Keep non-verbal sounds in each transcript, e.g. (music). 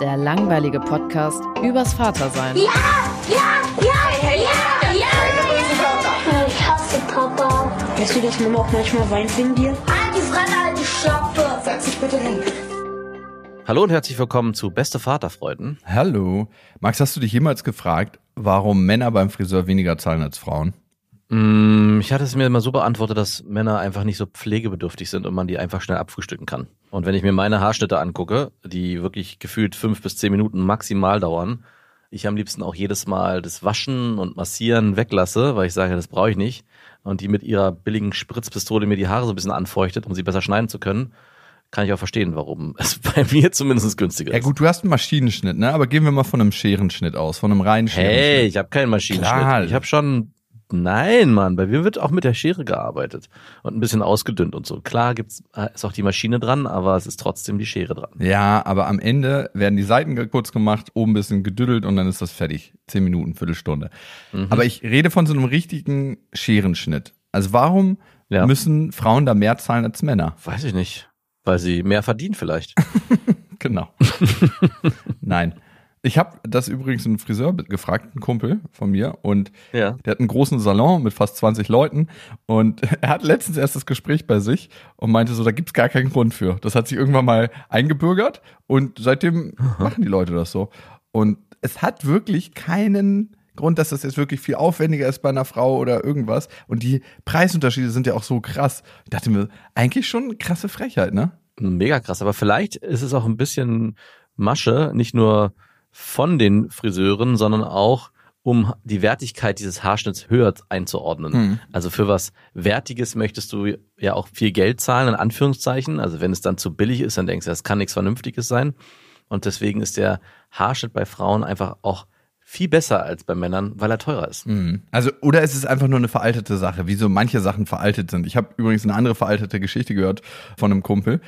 Der langweilige Podcast übers Vatersein. Ja, ja, ja, ja, ja. Ich hasse Papa. Weißt du, dass Mama auch manchmal weint wegen dir? Halt die Fremde, halt die Schöpfe. Setz dich bitte hin. Hallo und herzlich willkommen zu Beste Vaterfreuden. Hallo. Max, hast du dich jemals gefragt, warum Männer beim Friseur weniger zahlen als Frauen? Mm, Ich hatte es mir immer so beantwortet, dass Männer einfach nicht so pflegebedürftig sind und man die einfach schnell abfrühstücken kann. Und wenn ich mir meine Haarschnitte angucke, die wirklich gefühlt fünf bis zehn Minuten maximal dauern, ich am liebsten auch jedes Mal das Waschen und Massieren weglasse, weil ich sage, das brauche ich nicht. Und die mit ihrer billigen Spritzpistole mir die Haare so ein bisschen anfeuchtet, um sie besser schneiden zu können, kann ich auch verstehen, warum (laughs) es bei mir zumindest günstiger Ja ist. gut, du hast einen Maschinenschnitt, ne? Aber gehen wir mal von einem Scherenschnitt aus, von einem reinen Hey, Scherenschnitt. ich habe keinen Maschinenschnitt. Klar. Ich habe schon. Nein, Mann, bei mir wird auch mit der Schere gearbeitet und ein bisschen ausgedünnt und so. Klar gibt's äh, ist auch die Maschine dran, aber es ist trotzdem die Schere dran. Ja, aber am Ende werden die Seiten kurz gemacht, oben ein bisschen gedüdelt und dann ist das fertig. Zehn Minuten, Viertelstunde. Mhm. Aber ich rede von so einem richtigen Scherenschnitt. Also warum Ja. müssen Frauen da mehr zahlen als Männer? Weiß ich nicht, weil sie mehr verdienen vielleicht. (laughs) Genau. (laughs) Nein. Ich habe das übrigens einen Friseur gefragt, einen Kumpel von mir, und ja. Der hat einen großen Salon mit fast 20 Leuten und (laughs) er hat letztens erst das Gespräch bei sich und meinte so, da gibt's gar keinen Grund für. Das hat sich irgendwann mal eingebürgert und seitdem machen die Leute das so. Und es hat wirklich keinen Grund, dass das jetzt wirklich viel aufwendiger ist bei einer Frau oder irgendwas. Und die Preisunterschiede sind ja auch so krass. Ich dachte mir, eigentlich schon eine krasse Frechheit, ne? Mega krass. Aber vielleicht ist es auch ein bisschen Masche, nicht nur von den Friseuren, sondern auch um die Wertigkeit dieses Haarschnitts höher einzuordnen. Hm. Also für was Wertiges möchtest du ja auch viel Geld zahlen, in Anführungszeichen. Also wenn es dann zu billig ist, dann denkst du, das kann nichts Vernünftiges sein. Und deswegen ist der Haarschnitt bei Frauen einfach auch viel besser als bei Männern, weil er teurer ist. Mhm. Also, oder es ist einfach nur eine veraltete Sache, wie so manche Sachen veraltet sind. Ich habe übrigens eine andere veraltete Geschichte gehört von einem Kumpel.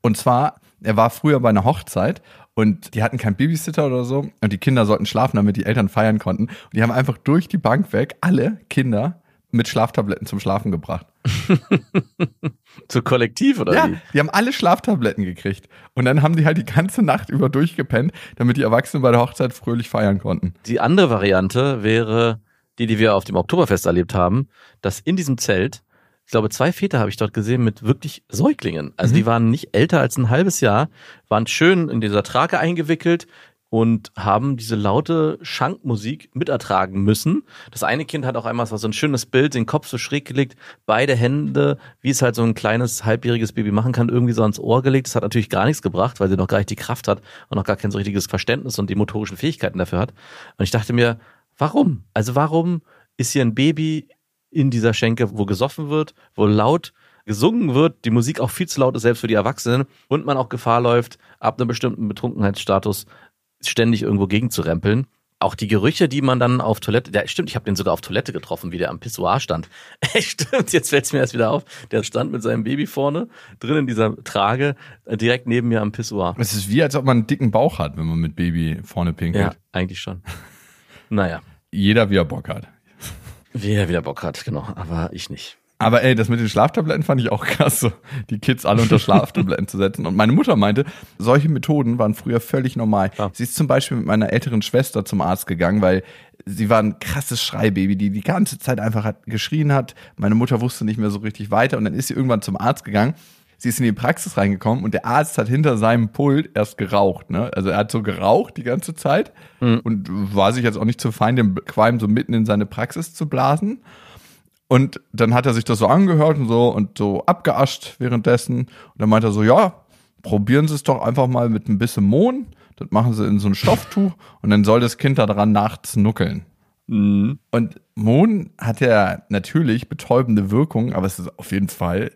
Und zwar, er war früher bei einer Hochzeit und die hatten keinen Babysitter oder so und die Kinder sollten schlafen, damit die Eltern feiern konnten. Und die haben einfach durch die Bank weg alle Kinder mit Schlaftabletten zum Schlafen gebracht. (laughs) Zu kollektiv oder Ja, wie? die haben alle Schlaftabletten gekriegt. Und dann haben die halt die ganze Nacht über durchgepennt, damit die Erwachsenen bei der Hochzeit fröhlich feiern konnten. Die andere Variante wäre die, die wir auf dem Oktoberfest erlebt haben, dass in diesem Zelt, ich glaube, zwei Väter habe ich dort gesehen mit wirklich Säuglingen. Also die waren nicht älter als ein halbes Jahr, waren schön in dieser Trage eingewickelt und haben diese laute Schankmusik mitertragen müssen. Das eine Kind hat auch einmal, so ein schönes Bild, den Kopf so schräg gelegt, beide Hände, wie es halt so ein kleines halbjähriges Baby machen kann, irgendwie so ans Ohr gelegt. Das hat natürlich gar nichts gebracht, weil sie noch gar nicht die Kraft hat und noch gar kein so richtiges Verständnis und die motorischen Fähigkeiten dafür hat. Und ich dachte mir, warum? Also warum ist hier ein Baby in dieser Schenke, wo gesoffen wird, wo laut gesungen wird, die Musik auch viel zu laut ist, selbst für die Erwachsenen, und man auch Gefahr läuft, ab einem bestimmten Betrunkenheitsstatus ständig irgendwo gegenzurempeln. Auch die Gerüche, die man dann auf Toilette, ja stimmt, ich habe den sogar auf Toilette getroffen, wie der am Pissoir stand. (laughs) stimmt, jetzt fällt's mir erst wieder auf. Der stand mit seinem Baby vorne, drin in dieser Trage, äh, direkt neben mir am Pissoir. Es ist wie, als ob man einen dicken Bauch hat, wenn man mit Baby vorne pinkelt. Ja, eigentlich schon. Naja, Jeder, wie er Bock hat. Wer wieder Bock hat, genau, aber ich nicht. Aber ey, das mit den Schlaftabletten fand ich auch (laughs) krass, so die Kids alle unter Schlaftabletten zu setzen. Und meine Mutter meinte, solche Methoden waren früher völlig normal. Ja. Sie ist zum Beispiel mit meiner älteren Schwester zum Arzt gegangen, weil sie war ein krasses Schreibaby, die die ganze Zeit einfach hat geschrien hat. Meine Mutter wusste nicht mehr so richtig weiter und dann ist sie irgendwann zum Arzt gegangen. Sie ist in die Praxis reingekommen und der Arzt hat hinter seinem Pult erst geraucht. Ne? Also er hat so geraucht die ganze Zeit Mhm. und war sich jetzt auch nicht zu fein, den Qualm so mitten in seine Praxis zu blasen. Und dann hat er sich das so angehört und so und so abgeascht währenddessen. Und dann meinte er so, ja, probieren Sie es doch einfach mal mit ein bisschen Mohn. Das machen Sie in so ein Stofftuch und dann soll das Kind da dran nachts nuckeln. Mhm. Und Mohn hat ja natürlich betäubende Wirkung, aber es ist auf jeden Fall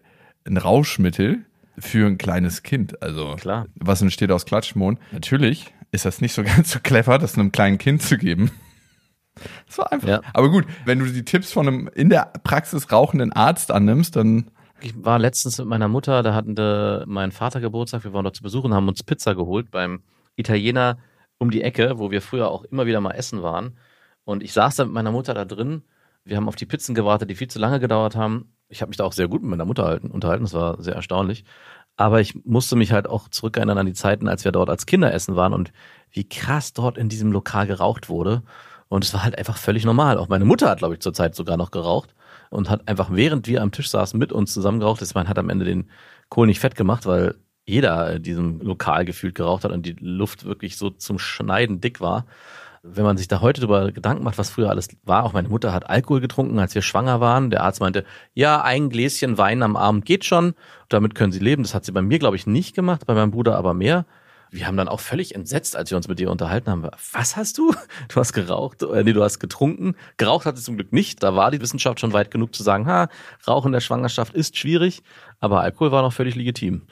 ein Rauschmittel für ein kleines Kind. Also Klar. was entsteht aus Klatschmohn? Natürlich ist das nicht so (laughs) ganz so clever, das einem kleinen Kind zu geben. (laughs) So einfach. Ja. Aber gut, wenn du die Tipps von einem in der Praxis rauchenden Arzt annimmst, dann Ich war letztens mit meiner Mutter, da hatten wir mein Vater Geburtstag, wir waren dort zu besuchen, haben uns Pizza geholt beim Italiener um die Ecke, wo wir früher auch immer wieder mal essen waren. Und ich saß da mit meiner Mutter da drin. Wir haben auf die Pizzen gewartet, die viel zu lange gedauert haben. Ich habe mich da auch sehr gut mit meiner Mutter halten- unterhalten, das war sehr erstaunlich. Aber ich musste mich halt auch zurückerinnern an die Zeiten, als wir dort als Kinder essen waren und wie krass dort in diesem Lokal geraucht wurde. Und es war halt einfach völlig normal. Auch meine Mutter hat, glaube ich, zur Zeit sogar noch geraucht und hat einfach, während wir am Tisch saßen, mit uns zusammen geraucht. Das man hat am Ende den Kohl nicht fett gemacht, weil jeder in diesem Lokal gefühlt geraucht hat und die Luft wirklich so zum Schneiden dick war. Wenn man sich da heute darüber Gedanken macht, was früher alles war, auch meine Mutter hat Alkohol getrunken, als wir schwanger waren. Der Arzt meinte, ja, ein Gläschen Wein am Abend geht schon, damit können Sie leben. Das hat sie bei mir, glaube ich, nicht gemacht, bei meinem Bruder aber mehr. Wir haben dann auch völlig entsetzt, als wir uns mit ihr unterhalten haben. Was hast du? Du hast geraucht, äh, nee, du hast getrunken. Geraucht hat sie zum Glück nicht. Da war die Wissenschaft schon weit genug zu sagen, ha, Rauchen in der Schwangerschaft ist schwierig, aber Alkohol war noch völlig legitim.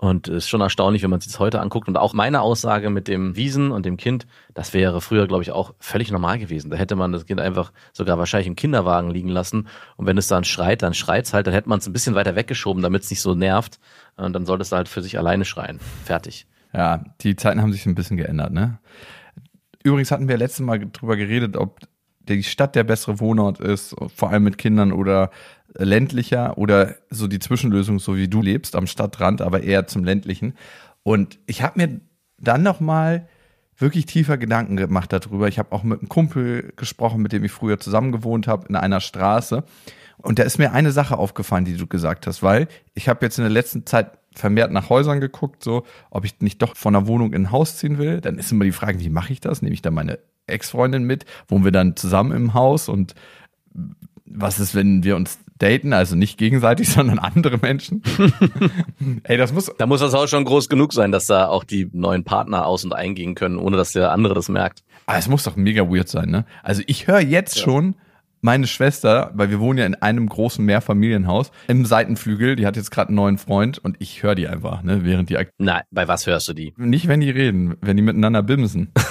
Und es ist schon erstaunlich, wenn man sich das heute anguckt. Und auch meine Aussage mit dem Wiesen und dem Kind, das wäre früher, glaube ich, auch völlig normal gewesen. Da hätte man das Kind einfach sogar wahrscheinlich im Kinderwagen liegen lassen. Und wenn es dann schreit, dann schreit's halt. Dann hätte man es ein bisschen weiter weggeschoben, damit es nicht so nervt. Und dann sollte es halt für sich alleine schreien. Fertig. Ja, die Zeiten haben sich ein bisschen geändert, ne? Übrigens hatten wir letztes Mal drüber geredet, ob die Stadt der bessere Wohnort ist, vor allem mit Kindern oder ländlicher oder so die Zwischenlösung, so wie du lebst, am Stadtrand, aber eher zum ländlichen. Und ich habe mir dann noch mal wirklich tiefer Gedanken gemacht darüber. Ich habe auch mit einem Kumpel gesprochen, mit dem ich früher zusammen gewohnt habe, in einer Straße. Und da ist mir eine Sache aufgefallen, die du gesagt hast, weil ich habe jetzt in der letzten Zeit vermehrt nach Häusern geguckt, so ob ich nicht doch von einer Wohnung in ein Haus ziehen will. Dann ist immer die Frage, wie mache ich das? Nehme ich da meine Ex-Freundin mit? Wohnen wir dann zusammen im Haus? Und was ist, wenn wir uns daten? Also nicht gegenseitig, (laughs) sondern andere Menschen. (laughs) Ey, das muss Da muss das Haus schon groß genug sein, dass da auch die neuen Partner aus- und eingehen können, ohne dass der andere das merkt. Ah, es muss doch mega weird sein, ne? Also ich höre jetzt schon meine Schwester, weil wir wohnen ja in einem großen Mehrfamilienhaus, im Seitenflügel, die hat jetzt gerade einen neuen Freund und ich höre die einfach, ne? Während die Nein, bei was hörst du die? nicht, wenn die reden, wenn die miteinander bimsen. (laughs)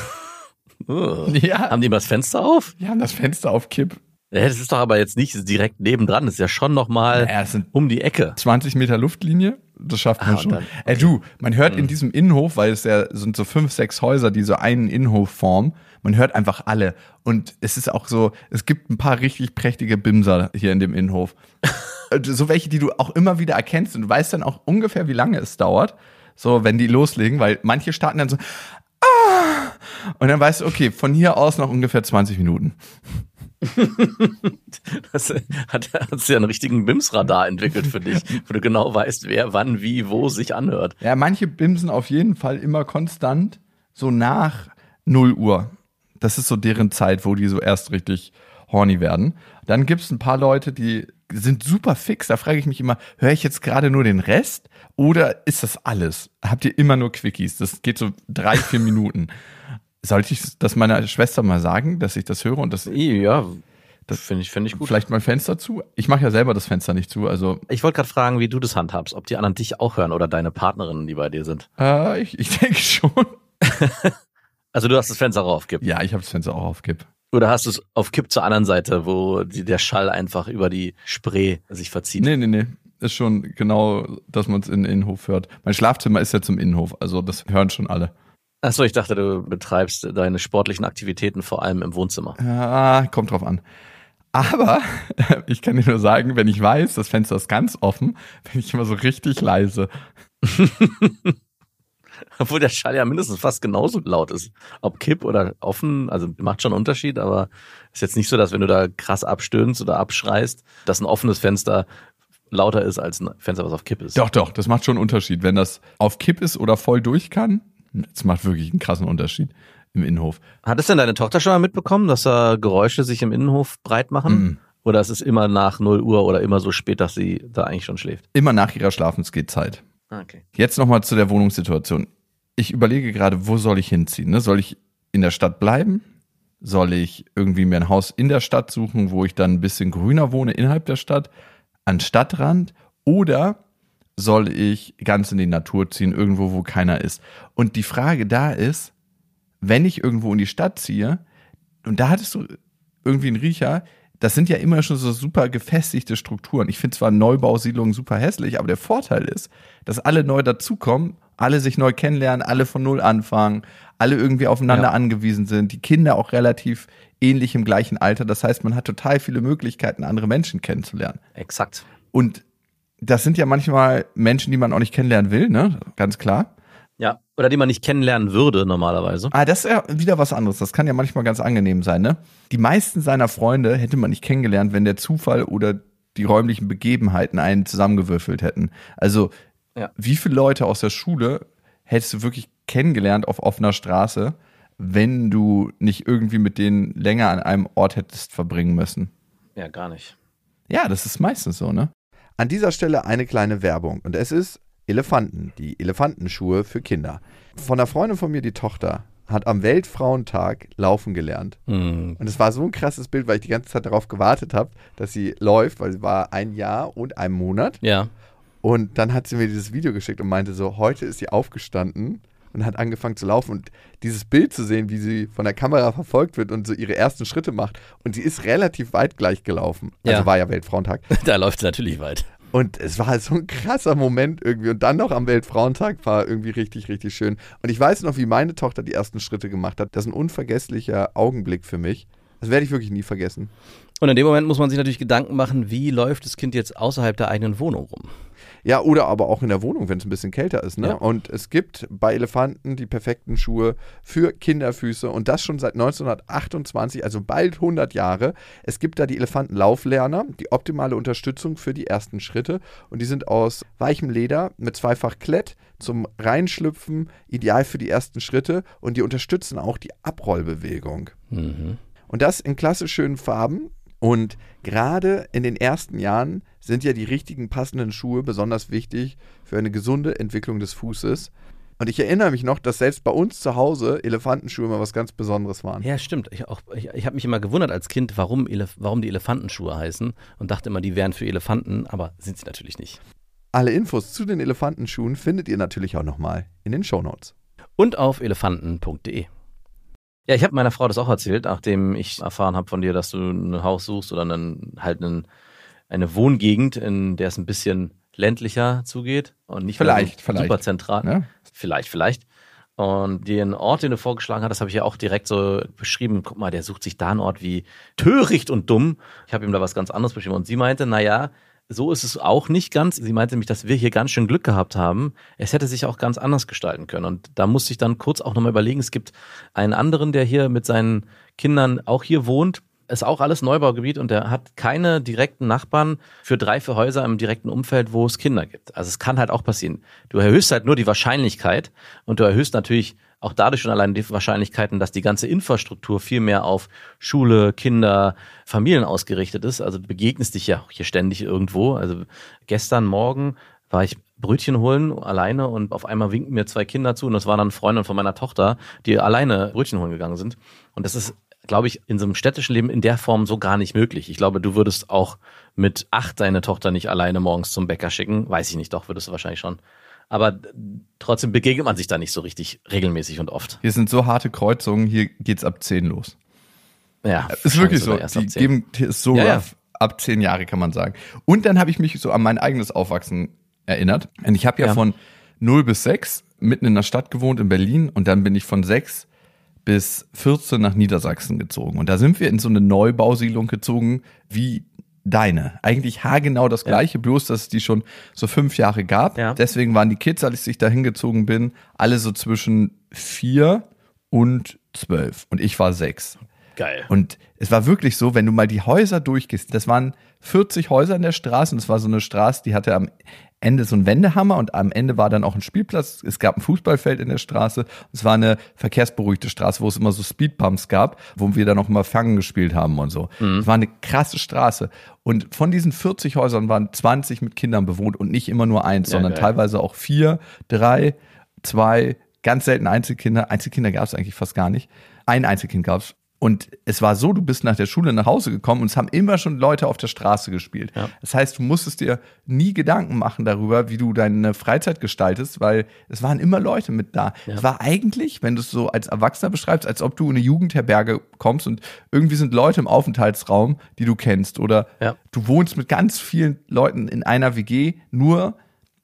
Uh. Ja, Haben die immer das Fenster auf? die haben das Fenster auf Kipp. Ja, das ist doch aber jetzt nicht direkt nebendran, das ist ja schon nochmal sind um die Ecke. 20 Meter Luftlinie, das schafft man Ah, schon. dann- Ey, du, man hört in diesem Innenhof, weil es ja sind so fünf, sechs Häuser, die so einen Innenhof formen, man hört einfach alle. Und es ist auch so, es gibt ein paar richtig prächtige Bimser hier in dem Innenhof. (laughs) Äh, so welche, die du auch immer wieder erkennst und du weißt dann auch ungefähr, wie lange es dauert, so wenn die loslegen, weil manche starten dann so, ah, und dann weißt du, okay, von hier aus noch ungefähr 20 Minuten. (laughs) Das hat, hat ja einen richtigen BIMS-Radar entwickelt für dich, wo du genau weißt, wer wann, wie, wo sich anhört. Ja, manche bimsen auf jeden Fall immer konstant so nach 0 Uhr. Das ist so deren Zeit, wo die so erst richtig horny werden. Dann gibt's ein paar Leute, die sind super fix. Da frage ich mich immer, höre ich jetzt gerade nur den Rest oder ist das alles? Habt ihr immer nur Quickies? Das geht so drei, vier Minuten. Sollte ich das meiner Schwester mal sagen, dass ich das höre und das Ja, das finde ich, finde ich gut. vielleicht mein Fenster zu? Ich mache ja selber das Fenster nicht zu, also Ich wollte gerade fragen, wie du das handhabst, ob die anderen dich auch hören oder deine Partnerinnen, die bei dir sind. äh, ich, ich (laughs) denke schon. Also du hast das Fenster auch auf Kipp. Ja, ich habe das Fenster auch auf Kipp. Oder hast du es auf Kipp zur anderen Seite, wo die, der Schall einfach über die Spree sich verzieht? Nee, nee, nee. Ist schon genau, dass man es in den Innenhof hört. Mein Schlafzimmer ist ja zum Innenhof, also das hören schon alle. Achso, ich dachte, du betreibst deine sportlichen Aktivitäten vor allem im Wohnzimmer. Ja, kommt drauf an. Aber (laughs) ich kann dir nur sagen, wenn ich weiß, das Fenster ist ganz offen, bin ich immer so richtig leise. (laughs) Obwohl der Schall ja mindestens fast genauso laut ist. Ob Kipp oder offen, also macht schon einen Unterschied, aber ist jetzt nicht so, dass wenn du da krass abstöhnst oder abschreist, dass ein offenes Fenster lauter ist als ein Fenster, was auf Kipp ist. Doch, doch, das macht schon einen Unterschied. Wenn das auf Kipp ist oder voll durch kann, das macht wirklich einen krassen Unterschied im Innenhof. Hat es denn deine Tochter schon mal mitbekommen, dass da Geräusche sich im Innenhof breit machen? Mhm. Oder ist es immer nach 0 Uhr oder immer so spät, dass sie da eigentlich schon schläft? Immer nach ihrer Schlafensgehzeit. Ah, Okay. Jetzt nochmal zu der Wohnungssituation. Ich überlege gerade, wo soll ich hinziehen? Ne? Soll ich in der Stadt bleiben? Soll ich irgendwie mir ein Haus in der Stadt suchen, wo ich dann ein bisschen grüner wohne innerhalb der Stadt, an Stadtrand? Oder soll ich ganz in die Natur ziehen, irgendwo, wo keiner ist? Und die Frage da ist, wenn ich irgendwo in die Stadt ziehe, und da hattest du irgendwie einen Riecher, das sind ja immer schon so super gefestigte Strukturen. Ich finde zwar Neubausiedlungen super hässlich, aber der Vorteil ist, dass alle neu dazukommen, alle sich neu kennenlernen, alle von Null anfangen, alle irgendwie aufeinander Ja. angewiesen sind, die Kinder auch relativ ähnlich im gleichen Alter. Das heißt, man hat total viele Möglichkeiten, andere Menschen kennenzulernen. Exakt. Und das sind ja manchmal Menschen, die man auch nicht kennenlernen will, ne? Ganz klar. Ja. Oder die man nicht kennenlernen würde normalerweise. Ah, das ist ja wieder was anderes. Das kann ja manchmal ganz angenehm sein, ne? Die meisten seiner Freunde hätte man nicht kennengelernt, wenn der Zufall oder die räumlichen Begebenheiten einen zusammengewürfelt hätten. Also, Ja. wie viele Leute aus der Schule hättest du wirklich kennengelernt auf offener Straße, wenn du nicht irgendwie mit denen länger an einem Ort hättest verbringen müssen? Ja, gar nicht. Ja, das ist meistens so, ne? An dieser Stelle eine kleine Werbung. Und es ist Elefanten, die Elefantenschuhe für Kinder. Von einer Freundin von mir, die Tochter, hat am Weltfrauentag laufen gelernt. Hm. Und es war so ein krasses Bild, weil ich die ganze Zeit darauf gewartet habe, dass sie läuft, weil sie war ein Jahr und ein Monat. Ja. Und dann hat sie mir dieses Video geschickt und meinte so, heute ist sie aufgestanden und hat angefangen zu laufen. Und dieses Bild zu sehen, wie sie von der Kamera verfolgt wird und so ihre ersten Schritte macht. Und sie ist relativ weit gleich gelaufen. Also Ja. war ja Weltfrauentag. (laughs) Da läuft es natürlich weit. Und es war halt so ein krasser Moment irgendwie. Und dann noch am Weltfrauentag war irgendwie richtig, richtig schön. Und ich weiß noch, wie meine Tochter die ersten Schritte gemacht hat. Das ist ein unvergesslicher Augenblick für mich. Das werde ich wirklich nie vergessen. Und in dem Moment muss man sich natürlich Gedanken machen, wie läuft das Kind jetzt außerhalb der eigenen Wohnung rum? Ja, oder aber auch in der Wohnung, wenn es ein bisschen kälter ist. Ne? Ja. Und es gibt bei Elefanten die perfekten Schuhe für Kinderfüße und das schon seit 1928, also bald 100 Jahre. Es gibt da die Elefantenlauflerner, die optimale Unterstützung für die ersten Schritte und die sind aus weichem Leder mit zweifach Klett zum Reinschlüpfen, ideal für die ersten Schritte und die unterstützen auch die Abrollbewegung. Mhm. Und das in klassisch schönen Farben. Und gerade in den ersten Jahren sind ja die richtigen passenden Schuhe besonders wichtig für eine gesunde Entwicklung des Fußes. Und ich erinnere mich noch, dass selbst bei uns zu Hause Elefantenschuhe immer was ganz Besonderes waren. Ja, stimmt. Ich, auch- ich, ich habe mich immer gewundert als Kind, warum, Elef warum die Elefantenschuhe heißen und dachte immer, die wären für Elefanten, aber sind sie natürlich nicht. Alle Infos zu den Elefantenschuhen findet ihr natürlich auch nochmal in den Shownotes. Und auf elefanten.de. Ja, ich habe meiner Frau das auch erzählt, nachdem ich erfahren habe von dir, dass du ein Haus suchst oder einen, halt einen, eine Wohngegend, in der es ein bisschen ländlicher zugeht und nicht mehr Vielleicht, vielleicht. super zentral. Ne? Vielleicht, vielleicht. Und den Ort, den du vorgeschlagen hast, das habe ich ja auch direkt so beschrieben. Guck mal, der sucht sich da einen Ort wie töricht und dumm. Ich habe ihm da was ganz anderes beschrieben. Und sie meinte, na ja, so ist es auch nicht ganz. Sie meinte nämlich, dass wir hier ganz schön Glück gehabt haben. Es hätte sich auch ganz anders gestalten können. Und da musste ich dann kurz auch nochmal überlegen. Es gibt einen anderen, der hier mit seinen Kindern auch hier wohnt. Ist auch alles Neubaugebiet und der hat keine direkten Nachbarn für drei, vier Häuser im direkten Umfeld, wo es Kinder gibt. Also es kann halt auch passieren. Du erhöhst halt nur die Wahrscheinlichkeit und du erhöhst natürlich auch dadurch schon allein die Wahrscheinlichkeiten, dass die ganze Infrastruktur viel mehr auf Schule, Kinder, Familien ausgerichtet ist. Also du begegnest dich ja auch hier ständig irgendwo. Also gestern Morgen war ich Brötchen holen alleine und auf einmal winken mir zwei Kinder zu und das waren dann Freunde von meiner Tochter, die alleine Brötchen holen gegangen sind. Und das ist, glaube ich, in so einem städtischen Leben in der Form so gar nicht möglich. Ich glaube, du würdest auch mit acht deine Tochter nicht alleine morgens zum Bäcker schicken. Weiß ich nicht, doch, würdest du wahrscheinlich schon. Aber trotzdem begegnet man sich da nicht so richtig regelmäßig und oft. Hier sind so harte Kreuzungen, hier geht's ab 10 los. Ja, Ist wirklich so. Die 10. geben hier ist so Ja, ja. ab 10 Jahre kann man sagen. Und dann habe ich mich so an mein eigenes Aufwachsen erinnert. Und ich habe ja, Ja. von 0 bis 6 mitten in der Stadt gewohnt in Berlin und dann bin ich von 6 bis 14 nach Niedersachsen gezogen. Und da sind wir in so eine Neubausiedlung gezogen wie deine. Eigentlich haargenau das gleiche, bloß dass es die schon so fünf Jahre gab. Ja. Deswegen waren die Kids, als ich da hingezogen bin, alle so zwischen vier und zwölf. Und ich war sechs. Geil. Und es war wirklich so, wenn du mal die Häuser durchgehst, das waren 40 Häuser in der Straße und es war so eine Straße, die hatte am Ende so ein Wendehammer und am Ende war dann auch ein Spielplatz. Es gab ein Fußballfeld in der Straße. Es war eine verkehrsberuhigte Straße, wo es immer so Speedpumps gab, wo wir dann auch immer Fangen gespielt haben und so. Es war eine krasse Straße. Und von diesen 40 Häusern waren 20 mit Kindern bewohnt und nicht immer nur eins, Ja, sondern geil. teilweise auch vier, drei, zwei, ganz selten Einzelkinder. Einzelkinder gab es eigentlich fast gar nicht. Ein Einzelkind gab es. Und es war so, du bist nach der Schule nach Hause gekommen und es haben immer schon Leute auf der Straße gespielt. Ja. Das heißt, du musstest dir nie Gedanken machen darüber, wie du deine Freizeit gestaltest, weil es waren immer Leute mit da. Es war eigentlich, wenn du es so als Erwachsener beschreibst, als ob du in eine Jugendherberge kommst und irgendwie sind Leute im Aufenthaltsraum, die du kennst. Oder Ja. du wohnst mit ganz vielen Leuten in einer WG, nur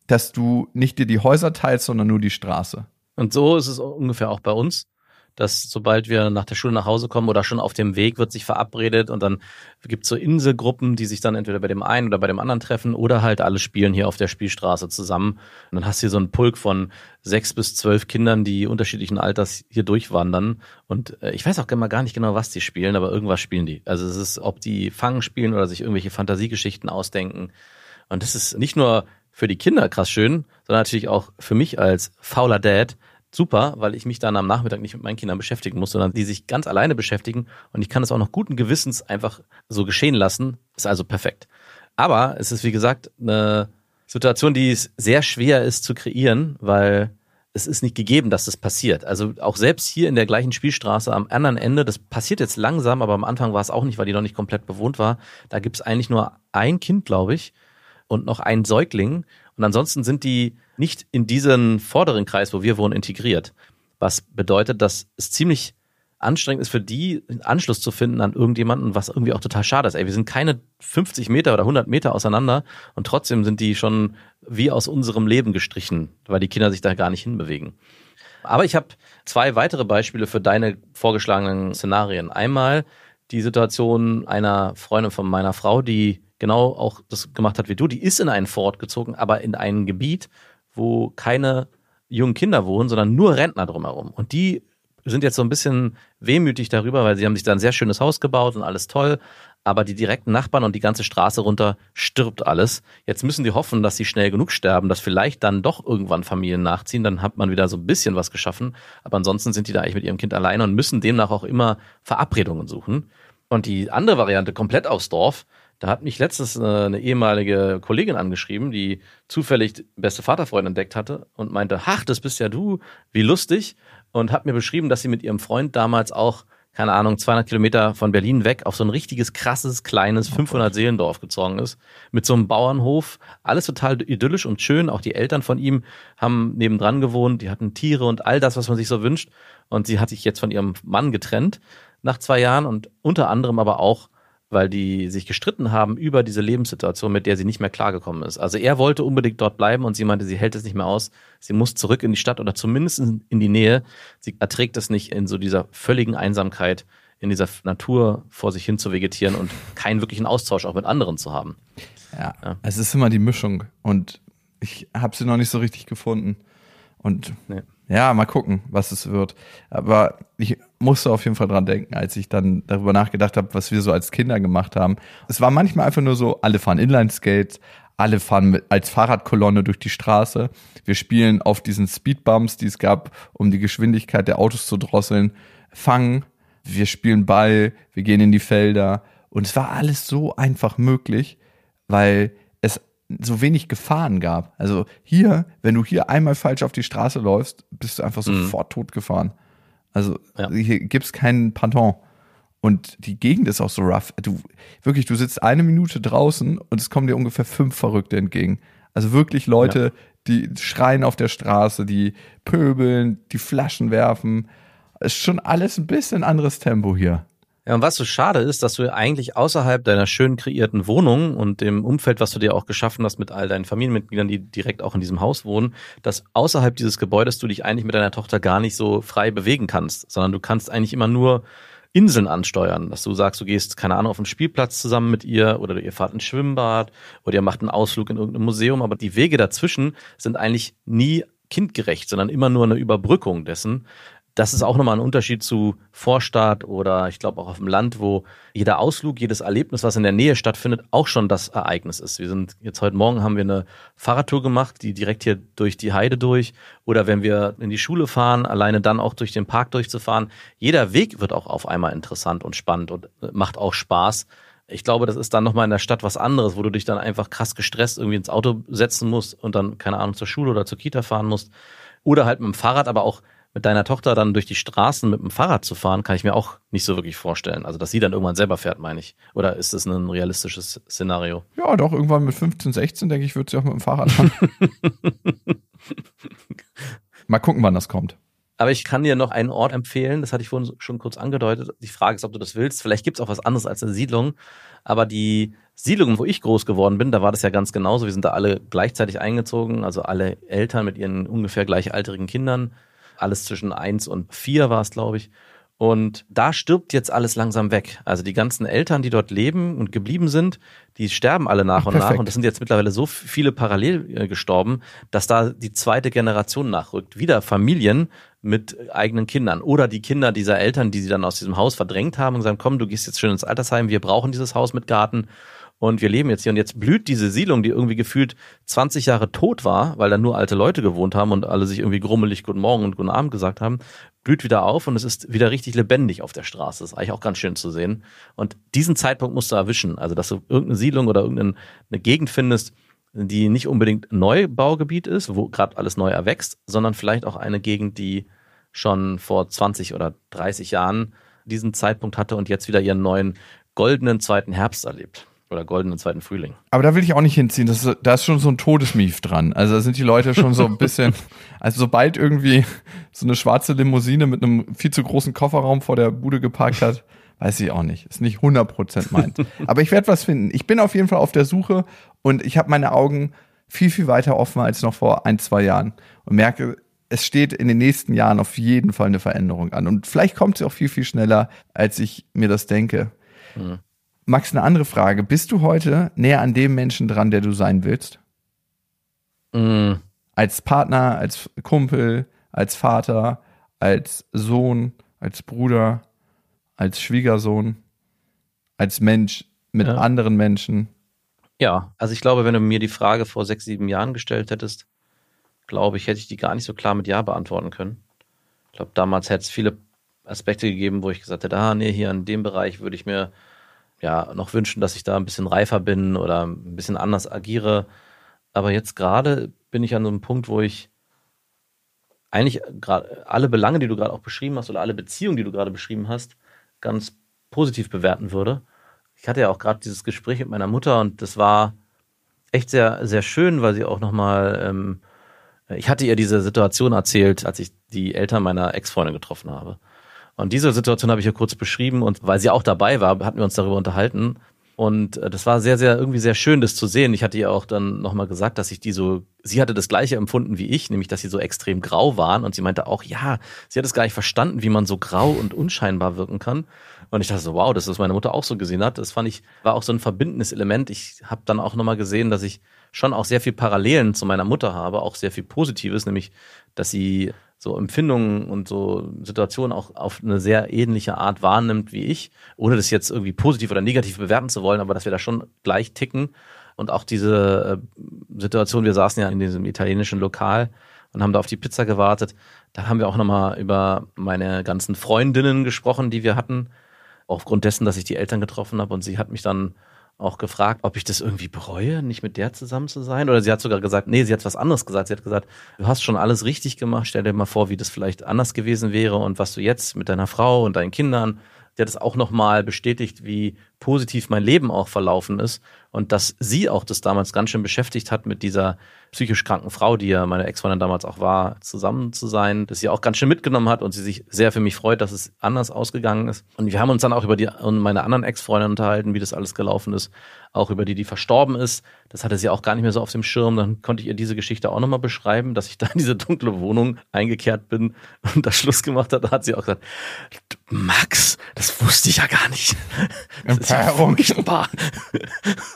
dass du nicht dir die Häuser teilst, sondern nur die Straße. Und so ist es ungefähr auch bei uns, dass sobald wir nach der Schule nach Hause kommen oder schon auf dem Weg wird sich verabredet und dann gibt's so Inselgruppen, die sich dann entweder bei dem einen oder bei dem anderen treffen oder halt alle spielen hier auf der Spielstraße zusammen. Und dann hast du hier so einen Pulk von sechs bis zwölf Kindern, die unterschiedlichen Alters hier durchwandern. Und äh, ich weiß auch immer gar nicht genau, was die spielen, aber irgendwas spielen die. Also es ist, ob die Fangen spielen oder sich irgendwelche Fantasiegeschichten ausdenken. Und das ist nicht nur für die Kinder krass schön, sondern natürlich auch für mich als fauler Dad super, weil ich mich dann am Nachmittag nicht mit meinen Kindern beschäftigen muss, sondern die sich ganz alleine beschäftigen und ich kann es auch noch guten Gewissens einfach so geschehen lassen. Ist also perfekt. Aber es ist, wie gesagt, eine Situation, die es sehr schwer ist zu kreieren, weil es ist nicht gegeben, dass das passiert. Also auch selbst hier in der gleichen Spielstraße am anderen Ende, das passiert jetzt langsam, aber am Anfang war es auch nicht, weil die noch nicht komplett bewohnt war. Da gibt es eigentlich nur ein Kind, glaube ich, und noch ein Säugling. Und ansonsten sind die nicht in diesen vorderen Kreis, wo wir wohnen, integriert. Was bedeutet, dass es ziemlich anstrengend ist für die, Anschluss zu finden an irgendjemanden, was irgendwie auch total schade ist. Ey, wir sind keine 50 Meter oder 100 Meter auseinander und trotzdem sind die schon wie aus unserem Leben gestrichen, weil die Kinder sich da gar nicht hinbewegen. Aber ich habe zwei weitere Beispiele für deine vorgeschlagenen Szenarien. Einmal die Situation einer Freundin von meiner Frau, die genau auch das gemacht hat wie du. Die ist in einen Fort gezogen, aber in ein Gebiet, wo keine jungen Kinder wohnen, sondern nur Rentner drumherum. Und die sind jetzt so ein bisschen wehmütig darüber, weil sie haben sich da ein sehr schönes Haus gebaut und alles toll. Aber die direkten Nachbarn und die ganze Straße runter stirbt alles. Jetzt müssen die hoffen, dass sie schnell genug sterben, dass vielleicht dann doch irgendwann Familien nachziehen. Dann hat man wieder so ein bisschen was geschaffen. Aber ansonsten sind die da eigentlich mit ihrem Kind alleine und müssen demnach auch immer Verabredungen suchen. Und die andere Variante, komplett aufs Dorf, da hat mich letztens äh, eine ehemalige Kollegin angeschrieben, die zufällig beste Vaterfreund entdeckt hatte und meinte, ach, das bist ja du, wie lustig. Und hat mir beschrieben, dass sie mit ihrem Freund damals auch, keine Ahnung, 200 Kilometer von Berlin weg auf so ein richtiges, krasses, kleines 500-Seelendorf gezogen ist. Mit so einem Bauernhof. Alles total idyllisch und schön. Auch die Eltern von ihm haben nebendran gewohnt. Die hatten Tiere und all das, was man sich so wünscht. Und sie hat sich jetzt von ihrem Mann getrennt nach zwei Jahren und unter anderem aber auch weil die sich gestritten haben über diese Lebenssituation, mit der sie nicht mehr klargekommen ist. Also er wollte unbedingt dort bleiben und sie meinte, sie hält es nicht mehr aus. Sie muss zurück in die Stadt oder zumindest in die Nähe. Sie erträgt es nicht in so dieser völligen Einsamkeit, in dieser Natur vor sich hin zu vegetieren und keinen wirklichen Austausch auch mit anderen zu haben. Ja, Ja. es ist immer die Mischung und ich habe sie noch nicht so richtig gefunden. Und Nee. Ja, mal gucken, was es wird. Aber ich musste auf jeden Fall dran denken, als ich dann darüber nachgedacht habe, was wir so als Kinder gemacht haben. Es war manchmal einfach nur so, alle fahren Inline-Skates, alle fahren mit, als Fahrradkolonne durch die Straße. Wir spielen auf diesen Speedbumps, die es gab, um die Geschwindigkeit der Autos zu drosseln, fangen. Wir spielen Ball, wir gehen in die Felder. Und es war alles so einfach möglich, weil so wenig Gefahren gab. Also hier, wenn du hier einmal falsch auf die Straße läufst, bist du einfach sofort tot gefahren. Also Ja. hier gibt's keinen Pardon. Und die Gegend ist auch so rough. Du, wirklich, du sitzt eine Minute draußen und es kommen dir ungefähr fünf Verrückte entgegen. Also wirklich Leute, die schreien auf der Straße, die pöbeln, die Flaschen werfen. Ist schon alles ein bisschen anderes Tempo hier. Ja, und was so schade ist, dass du eigentlich außerhalb deiner schön kreierten Wohnung und dem Umfeld, was du dir auch geschaffen hast mit all deinen Familienmitgliedern, die direkt auch in diesem Haus wohnen, dass außerhalb dieses Gebäudes du dich eigentlich mit deiner Tochter gar nicht so frei bewegen kannst, sondern du kannst eigentlich immer nur Inseln ansteuern, dass du sagst, du gehst, keine Ahnung, auf einen Spielplatz zusammen mit ihr oder ihr fahrt ins Schwimmbad oder ihr macht einen Ausflug in irgendein Museum, aber die Wege dazwischen sind eigentlich nie kindgerecht, sondern immer nur eine Überbrückung dessen. Das ist auch nochmal ein Unterschied zu Vorstadt oder ich glaube auch auf dem Land, wo jeder Ausflug, jedes Erlebnis, was in der Nähe stattfindet, auch schon das Ereignis ist. Wir sind jetzt heute Morgen haben wir eine Fahrradtour gemacht, die direkt hier durch die Heide durch oder wenn wir in die Schule fahren, alleine dann auch durch den Park durchzufahren. Jeder Weg wird auch auf einmal interessant und spannend und macht auch Spaß. Ich glaube, das ist dann nochmal in der Stadt was anderes, wo du dich dann einfach krass gestresst irgendwie ins Auto setzen musst und dann, keine Ahnung, zur Schule oder zur Kita fahren musst. Oder halt mit dem Fahrrad, aber auch mit deiner Tochter dann durch die Straßen mit dem Fahrrad zu fahren, kann ich mir auch nicht so wirklich vorstellen. Also, dass sie dann irgendwann selber fährt, meine ich. Oder ist das ein realistisches Szenario? Ja, doch, irgendwann mit 15, 16, denke ich, wird sie auch mit dem Fahrrad fahren. (laughs) Mal gucken, wann das kommt. Aber ich kann dir noch einen Ort empfehlen, das hatte ich vorhin schon kurz angedeutet. Die Frage ist, ob du das willst. Vielleicht gibt es auch was anderes als eine Siedlung. Aber die Siedlung, wo ich groß geworden bin, da war das ja ganz genauso. Wir sind da alle gleichzeitig eingezogen, also alle Eltern mit ihren ungefähr gleichaltrigen Kindern alles zwischen eins und vier war es, glaube ich. Und da stirbt jetzt alles langsam weg. Also die ganzen Eltern, die dort leben und geblieben sind, die sterben alle nach Ach, und nach. Und es sind jetzt mittlerweile so viele parallel äh, gestorben, dass da die zweite Generation nachrückt. Wieder Familien mit eigenen Kindern oder die Kinder dieser Eltern, die sie dann aus diesem Haus verdrängt haben und sagen, komm, du gehst jetzt schön ins Altersheim, wir brauchen dieses Haus mit Garten und wir leben jetzt hier und jetzt blüht diese Siedlung, die irgendwie gefühlt 20 Jahre tot war, weil da nur alte Leute gewohnt haben und alle sich irgendwie grummelig Guten Morgen und Guten Abend gesagt haben, blüht wieder auf und es ist wieder richtig lebendig auf der Straße. Das ist eigentlich auch ganz schön zu sehen. Und diesen Zeitpunkt musst du erwischen. Also, dass du irgendeine Siedlung oder irgendeine Gegend findest, die nicht unbedingt Neubaugebiet ist, wo gerade alles neu erwächst, sondern vielleicht auch eine Gegend, die schon vor 20 oder 30 Jahren diesen Zeitpunkt hatte und jetzt wieder ihren neuen goldenen zweiten Herbst erlebt oder goldenen zweiten Frühling. Aber da will ich auch nicht hinziehen. Das ist, da ist schon so ein Todesmief dran. Also da sind die Leute schon so ein (laughs) bisschen, also sobald irgendwie so eine schwarze Limousine mit einem viel zu großen Kofferraum vor der Bude geparkt hat, weiß ich auch nicht. Ist nicht 100% meint. Aber ich werde was finden. Ich bin auf jeden Fall auf der Suche und ich habe meine Augen viel, viel weiter offen als noch vor ein, zwei Jahren und merke, es steht in den nächsten Jahren auf jeden Fall eine Veränderung an. Und vielleicht kommt sie auch viel, viel schneller, als ich mir das denke. Mhm. Max, eine andere Frage. Bist du heute näher an dem Menschen dran, der du sein willst? Mm. Als Partner, als Kumpel, als Vater, als Sohn, als Bruder, als Schwiegersohn, als Mensch mit ja. anderen Menschen? Ja, also ich glaube, wenn du mir die Frage vor sechs, sieben Jahren gestellt hättest, glaube ich, hätte ich die gar nicht so klar mit Ja beantworten können. Ich glaube, damals hätte es viele Aspekte gegeben, wo ich gesagt hätte, ah, nee, hier in dem Bereich würde ich mir ja noch wünschen, dass ich da ein bisschen reifer bin oder ein bisschen anders agiere. Aber jetzt gerade bin ich an so einem Punkt, wo ich eigentlich gerade alle Belange, die du gerade auch beschrieben hast oder alle Beziehungen, die du gerade beschrieben hast, ganz positiv bewerten würde. Ich hatte ja auch gerade dieses Gespräch mit meiner Mutter und das war echt sehr, sehr schön, weil sie auch nochmal, ähm, ich hatte ihr diese Situation erzählt, als ich die Eltern meiner Ex-Freundin getroffen habe. Und diese Situation habe ich ja kurz beschrieben und weil sie auch dabei war, hatten wir uns darüber unterhalten. Und äh, das war sehr, sehr, irgendwie sehr schön, das zu sehen. Ich hatte ihr auch dann nochmal gesagt, dass ich die so, sie hatte das gleiche empfunden wie ich, nämlich, dass sie so extrem grau waren. Und sie meinte auch, ja, sie hat es gar nicht verstanden, wie man so grau und unscheinbar wirken kann. Und ich dachte so, wow, das ist meine Mutter auch so gesehen hat. Das fand ich, war auch so ein verbindendes Element. Ich habe dann auch nochmal gesehen, dass ich schon auch sehr viel Parallelen zu meiner Mutter habe, auch sehr viel Positives, nämlich, dass sie so Empfindungen und so Situationen auch auf eine sehr ähnliche Art wahrnimmt wie ich, ohne das jetzt irgendwie positiv oder negativ bewerten zu wollen, aber dass wir da schon gleich ticken. Und auch diese äh, Situation, wir saßen ja in diesem italienischen Lokal und haben da auf die Pizza gewartet. Da haben wir auch nochmal über meine ganzen Freundinnen gesprochen, die wir hatten. Aufgrund dessen, dass ich die Eltern getroffen habe und sie hat mich dann auch gefragt, ob ich das irgendwie bereue, nicht mit der zusammen zu sein. Oder sie hat sogar gesagt, nee, sie hat was anderes gesagt. Sie hat gesagt, du hast schon alles richtig gemacht. Stell dir mal vor, wie das vielleicht anders gewesen wäre und was du jetzt mit deiner Frau und deinen Kindern. Sie hat es auch nochmal bestätigt, wie positiv mein Leben auch verlaufen ist und dass sie auch das damals ganz schön beschäftigt hat mit dieser psychisch kranken Frau, die ja meine Ex-Freundin damals auch war, zusammen zu sein, dass sie auch ganz schön mitgenommen hat und sie sich sehr für mich freut, dass es anders ausgegangen ist. Und wir haben uns dann auch über die und meine anderen Ex-Freundinnen unterhalten, wie das alles gelaufen ist, auch über die, die verstorben ist. Das hatte sie auch gar nicht mehr so auf dem Schirm. Dann konnte ich ihr diese Geschichte auch nochmal beschreiben, dass ich da in diese dunkle Wohnung eingekehrt bin und da Schluss gemacht hat. Da hat sie auch gesagt, Max, das wusste ich ja gar nicht. Das. Furchtbar.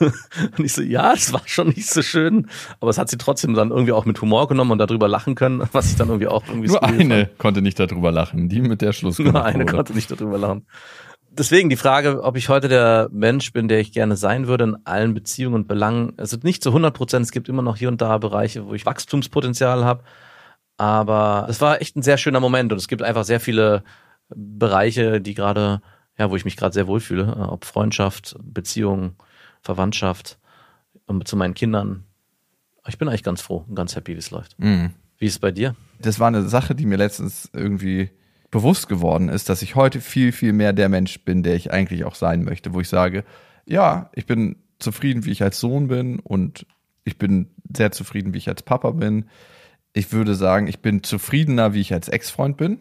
(laughs) und ich so, ja, es war schon nicht so schön, aber es hat sie trotzdem dann irgendwie auch mit Humor genommen und darüber lachen können, (laughs) was ich dann irgendwie auch irgendwie Nur eine konnte nicht darüber lachen, die mit der Schluss fand. Nur eine wurde. konnte nicht darüber lachen. Deswegen die Frage, ob ich heute der Mensch bin, der ich gerne sein würde in allen Beziehungen und Belangen. Also nicht zu 100 Prozent. Es gibt immer noch hier und da Bereiche, wo ich Wachstumspotenzial habe. Aber es war echt ein sehr schöner Moment und es gibt einfach sehr viele Bereiche, die gerade, ja, wo ich mich gerade sehr wohlfühle. Äh, Ob Freundschaft, Beziehung, Verwandtschaft und zu meinen Kindern. Ich bin eigentlich ganz froh und ganz happy, wie es läuft. Mhm. Wie ist es bei dir? Das war eine Sache, die mir letztens irgendwie bewusst geworden ist, dass ich heute viel, viel mehr der Mensch bin, der ich eigentlich auch sein möchte, wo ich sage, ja, ich bin zufrieden, wie ich als Sohn bin und ich bin sehr zufrieden, wie ich als Papa bin. Ich würde sagen, ich bin zufriedener, wie ich als Ex-Freund bin.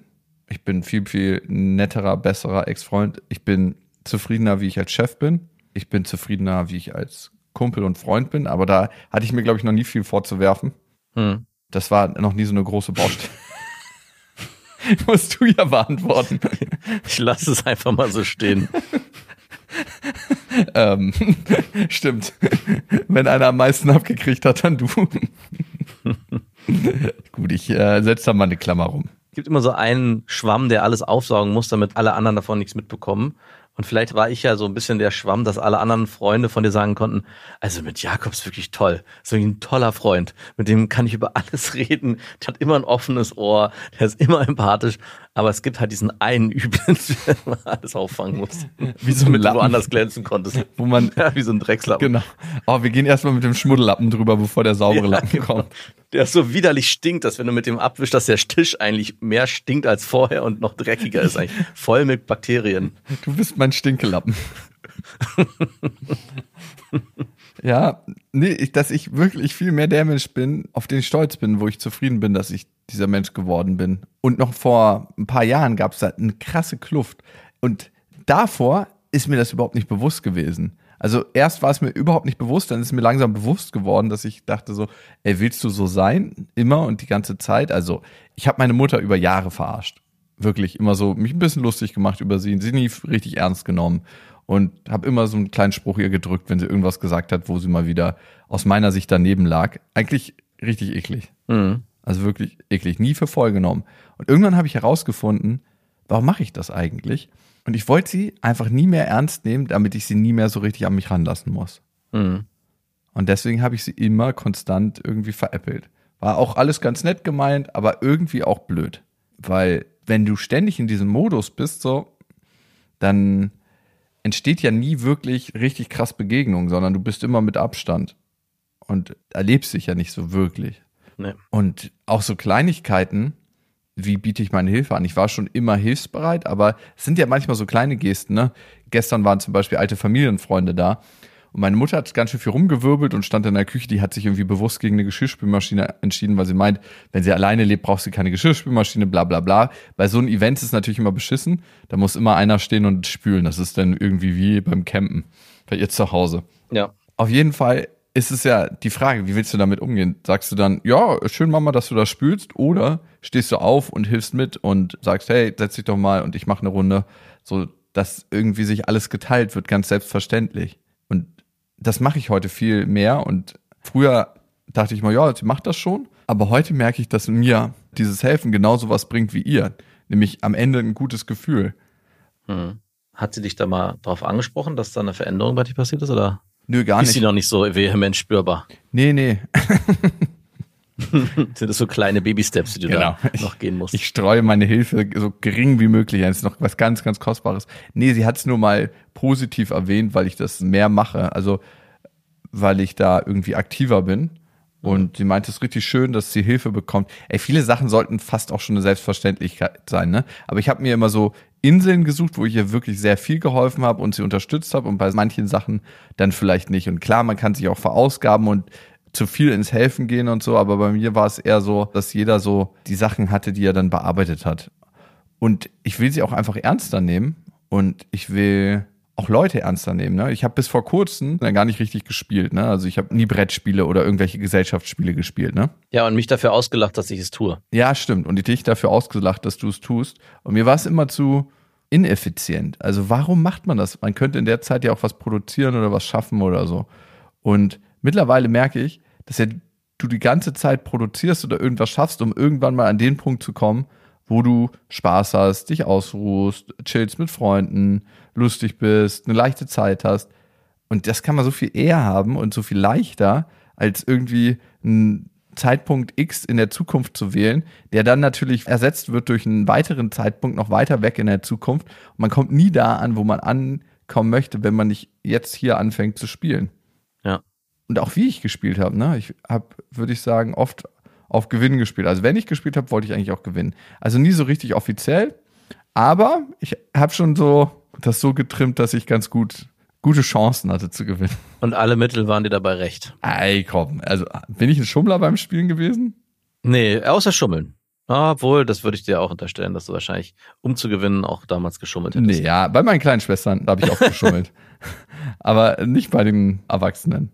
Ich bin viel, viel netterer, besserer Ex-Freund. Ich bin zufriedener, wie ich als Chef bin. Ich bin zufriedener, wie ich als Kumpel und Freund bin. Aber da hatte ich mir, glaube ich, noch nie viel vorzuwerfen. Hm. Das war noch nie so eine große Baustelle. (laughs) Musst du ja beantworten. (laughs) Ich lasse es einfach mal so stehen. (laughs) ähm, stimmt. Wenn einer am meisten abgekriegt hat, dann du. Gut, ich äh, setze da mal eine Klammer rum. Es gibt immer so einen Schwamm, der alles aufsaugen muss, damit alle anderen davon nichts mitbekommen. Und vielleicht war ich ja so ein bisschen der Schwamm, dass alle anderen Freunde von dir sagen konnten, also mit Jakobs wirklich toll. So ein toller Freund. Mit dem kann ich über (laughs) alles reden. Der hat immer ein offenes Ohr. Der ist immer empathisch. Aber es gibt halt diesen einen (laughs) Üblen, der immer alles auffangen muss. (laughs) Wie so du Lappen. woanders glänzen konntest. Wo man, (laughs) Ja, wie so ein Dreckslappen. genau. Oh, wir gehen erstmal mit dem Schmuddellappen drüber, bevor der saubere Ja, Lappen genau. kommt. Der so widerlich stinkt, dass wenn du mit dem abwischst, dass der Tisch eigentlich mehr stinkt als vorher und noch dreckiger ist eigentlich. Voll mit Bakterien. Du bist mein Stinkelappen. ja, nee, dass ich wirklich viel mehr der Mensch bin, auf den ich stolz bin, wo ich zufrieden bin, dass ich dieser Mensch geworden bin. Und noch vor ein paar Jahren gab es da eine krasse Kluft. Und davor ist mir das überhaupt nicht bewusst gewesen. Also erst war es mir überhaupt nicht bewusst, dann ist mir langsam bewusst geworden, dass ich dachte so, ey, willst du so sein? Immer und die ganze Zeit? Also ich habe meine Mutter über Jahre verarscht. Wirklich immer so, mich ein bisschen lustig gemacht über sie, sie nie richtig ernst genommen und habe immer so einen kleinen Spruch ihr gedrückt, wenn sie irgendwas gesagt hat, wo sie mal wieder aus meiner Sicht daneben lag. Eigentlich richtig eklig. Mhm. Also wirklich eklig, nie für voll genommen. Und irgendwann habe ich herausgefunden, warum mache ich das eigentlich? Und ich wollte sie einfach nie mehr ernst nehmen, damit ich sie nie mehr so richtig an mich ranlassen muss. Mhm. Und deswegen habe ich sie immer konstant irgendwie veräppelt. War auch alles ganz nett gemeint, aber irgendwie auch blöd. Weil wenn du ständig in diesem Modus bist, so, dann entsteht ja nie wirklich richtig krass Begegnung, sondern du bist immer mit Abstand und erlebst dich ja nicht so wirklich. Nee. Und auch so Kleinigkeiten, wie biete ich meine Hilfe an? Ich war schon immer hilfsbereit, aber es sind ja manchmal so kleine Gesten. Ne? Gestern waren zum Beispiel alte Familienfreunde da und meine Mutter hat ganz schön viel rumgewirbelt und stand in der Küche. Die hat sich irgendwie bewusst gegen eine Geschirrspülmaschine entschieden, weil sie meint, wenn sie alleine lebt, braucht sie keine Geschirrspülmaschine, bla bla bla. Bei so einem Event ist es natürlich immer beschissen. Da muss immer einer stehen und spülen. Das ist dann irgendwie wie beim Campen bei ihr zu Hause. Ja. Auf jeden Fall ist es ja die Frage, wie willst du damit umgehen? Sagst du dann, ja, schön Mama, dass du das spülst, oder stehst du auf und hilfst mit und sagst, hey, setz dich doch mal und ich mache eine Runde, so dass irgendwie sich alles geteilt wird, ganz selbstverständlich. Und das mache ich heute viel mehr und früher dachte ich mal, ja, sie macht das schon, aber heute merke ich, dass mir dieses Helfen genauso was bringt wie ihr, nämlich am Ende ein gutes Gefühl. Mhm. Hat sie dich da mal drauf angesprochen, dass da eine Veränderung bei dir passiert ist oder Nö, gar ist sie nicht. noch nicht so vehement spürbar? Nee, nee. (laughs) Sind das so kleine Baby-Steps, die du Genau. da noch gehen musst? Ich streue meine Hilfe so gering wie möglich. ein. Das ist noch was ganz, ganz Kostbares. Nee, sie hat es nur mal positiv erwähnt, weil ich das mehr mache. Also, weil ich da irgendwie aktiver bin. Und sie meinte, es ist richtig schön, dass sie Hilfe bekommt. Ey, viele Sachen sollten fast auch schon eine Selbstverständlichkeit sein, ne? Aber ich habe mir immer so Inseln gesucht, wo ich ihr wirklich sehr viel geholfen habe und sie unterstützt habe und bei manchen Sachen dann vielleicht nicht. Und klar, man kann sich auch verausgaben und zu viel ins Helfen gehen und so, aber bei mir war es eher so, dass jeder so die Sachen hatte, die er dann bearbeitet hat. Und ich will sie auch einfach ernster nehmen und ich will auch Leute ernster nehmen. Ne? Ich habe bis vor kurzem gar nicht richtig gespielt. Ne? Also ich habe nie Brettspiele oder irgendwelche Gesellschaftsspiele gespielt. Ne? Ja, und mich dafür ausgelacht, dass ich es tue. Ja, stimmt. Und ich dich dafür ausgelacht, dass du es tust. Und mir war es immer zu ineffizient. Also warum macht man das? Man könnte in der Zeit ja auch was produzieren oder was schaffen oder so. Und mittlerweile merke ich, dass ja du die ganze Zeit produzierst oder irgendwas schaffst, um irgendwann mal an den Punkt zu kommen, wo du Spaß hast, dich ausruhst, chillst mit Freunden, lustig bist, eine leichte Zeit hast. Und das kann man so viel eher haben und so viel leichter, als irgendwie einen Zeitpunkt X in der Zukunft zu wählen, der dann natürlich ersetzt wird durch einen weiteren Zeitpunkt noch weiter weg in der Zukunft. Und man kommt nie da an, wo man ankommen möchte, wenn man nicht jetzt hier anfängt zu spielen. Ja. Und auch wie ich gespielt habe, ne? Ich habe, würde ich sagen, oft auf Gewinnen gespielt. Also wenn ich gespielt habe, wollte ich eigentlich auch gewinnen. Also nie so richtig offiziell, aber ich habe schon so das so getrimmt, dass ich ganz gut gute Chancen hatte zu gewinnen. Und alle Mittel waren dir dabei recht. Ey, komm, also bin ich ein Schummler beim Spielen gewesen? Nee, außer Schummeln. Obwohl, das würde ich dir auch unterstellen, dass du wahrscheinlich, um zu gewinnen, auch damals geschummelt hättest. Nee, ja, bei meinen kleinen Schwestern habe ich auch geschummelt. (laughs) Aber nicht bei den Erwachsenen.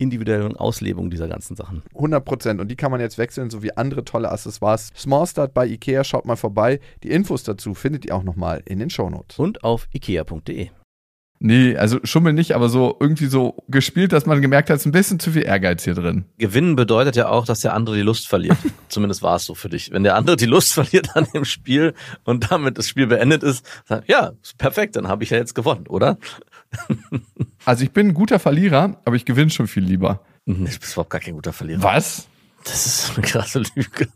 individuellen Auslebung dieser ganzen Sachen. 100 Prozent. Und die kann man jetzt wechseln, sowie andere tolle Accessoires. Small Start bei Ikea, schaut mal vorbei. Die Infos dazu findet ihr auch nochmal in den Shownotes. Und auf ikea.de. Nee, also Schummel nicht, aber so irgendwie so gespielt, dass man gemerkt hat, es ist ein bisschen zu viel Ehrgeiz hier drin. Gewinnen bedeutet ja auch, dass der andere die Lust verliert. (laughs) Zumindest war es so für dich. Wenn der andere die Lust verliert an dem Spiel und damit das Spiel beendet ist, sagt, ja, perfekt, dann habe ich ja jetzt gewonnen, oder? Also ich bin ein guter Verlierer, aber ich gewinne schon viel lieber. Du bist überhaupt gar kein guter Verlierer. Was? Das ist eine krasse Lüge.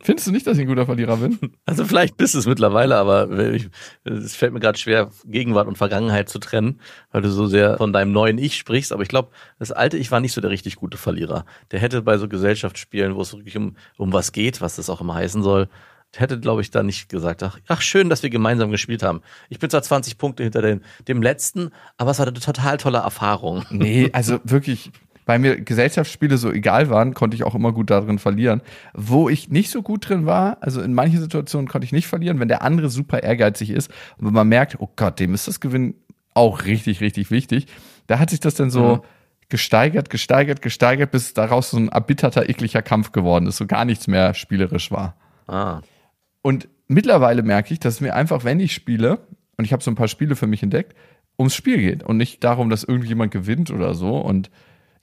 Findest du nicht, dass ich ein guter Verlierer bin? Also vielleicht bist du es mittlerweile, aber ich, es fällt mir gerade schwer, Gegenwart und Vergangenheit zu trennen, weil du so sehr von deinem neuen Ich sprichst. Aber ich glaube, das alte Ich war nicht so der richtig gute Verlierer. Der hätte bei so Gesellschaftsspielen, wo es wirklich um, um was geht, was das auch immer heißen soll, hätte, glaube ich, da nicht gesagt, ach, ach, schön, dass wir gemeinsam gespielt haben. Ich bin zwar 20 Punkte hinter dem, dem letzten, aber es war eine total tolle Erfahrung. (laughs) Nee, also wirklich, weil mir Gesellschaftsspiele so egal waren, konnte ich auch immer gut darin verlieren. Wo ich nicht so gut drin war, also in manchen Situationen konnte ich nicht verlieren, wenn der andere super ehrgeizig ist und man merkt, oh Gott, dem ist das Gewinn auch richtig, richtig wichtig. Da hat sich das dann so Mhm. gesteigert, gesteigert, gesteigert, bis daraus so ein erbitterter, ekliger Kampf geworden ist, so gar nichts mehr spielerisch war. Ah. Und mittlerweile merke ich, dass es mir einfach, wenn ich spiele, und ich habe so ein paar Spiele für mich entdeckt, ums Spiel geht und nicht darum, dass irgendjemand gewinnt oder so. Und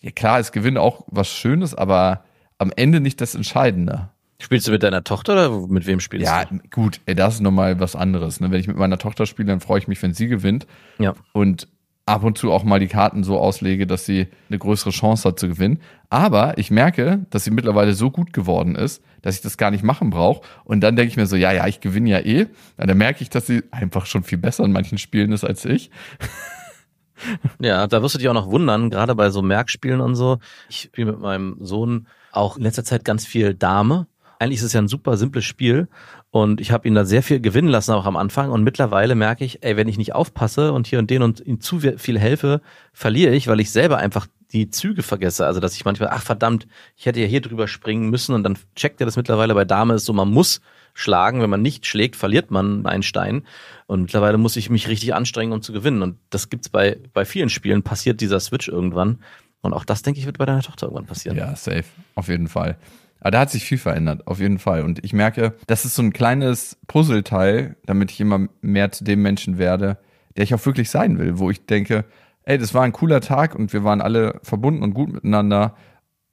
ja klar, es gewinnt auch was Schönes, aber am Ende nicht das Entscheidende. Spielst du mit deiner Tochter oder mit wem spielst Ja, du? gut, ey, das ist nochmal was anderes. Ne? Wenn ich mit meiner Tochter spiele, dann freue ich mich, wenn sie gewinnt. Ja. Und ab und zu auch mal die Karten so auslege, dass sie eine größere Chance hat zu gewinnen. Aber ich merke, dass sie mittlerweile so gut geworden ist, dass ich das gar nicht machen brauche. Und dann denke ich mir so, ja, ja, ich gewinne ja eh. Dann merke ich, dass sie einfach schon viel besser in manchen Spielen ist als ich. Ja, da wirst du dich auch noch wundern, gerade bei so Merkspielen und so. Ich spiele mit meinem Sohn auch in letzter Zeit ganz viel Dame. Eigentlich ist es ja ein super simples Spiel und ich habe ihn da sehr viel gewinnen lassen auch am Anfang und mittlerweile merke ich, ey, wenn ich nicht aufpasse und hier und den und ihm zu viel helfe, verliere ich, weil ich selber einfach die Züge vergesse. Also dass ich manchmal, ach verdammt, ich hätte ja hier drüber springen müssen und dann checkt er das mittlerweile bei Dame ist so, man muss schlagen. Wenn man nicht schlägt, verliert man einen Stein. Und mittlerweile muss ich mich richtig anstrengen, um zu gewinnen. Und das gibt's bei, bei vielen Spielen, passiert dieser Switch irgendwann. Und auch das, denke ich, wird bei deiner Tochter irgendwann passieren. Ja, safe. Auf jeden Fall. Aber da hat sich viel verändert, auf jeden Fall. Und ich merke, das ist so ein kleines Puzzleteil, damit ich immer mehr zu dem Menschen werde, der ich auch wirklich sein will, wo ich denke, ey, das war ein cooler Tag und wir waren alle verbunden und gut miteinander.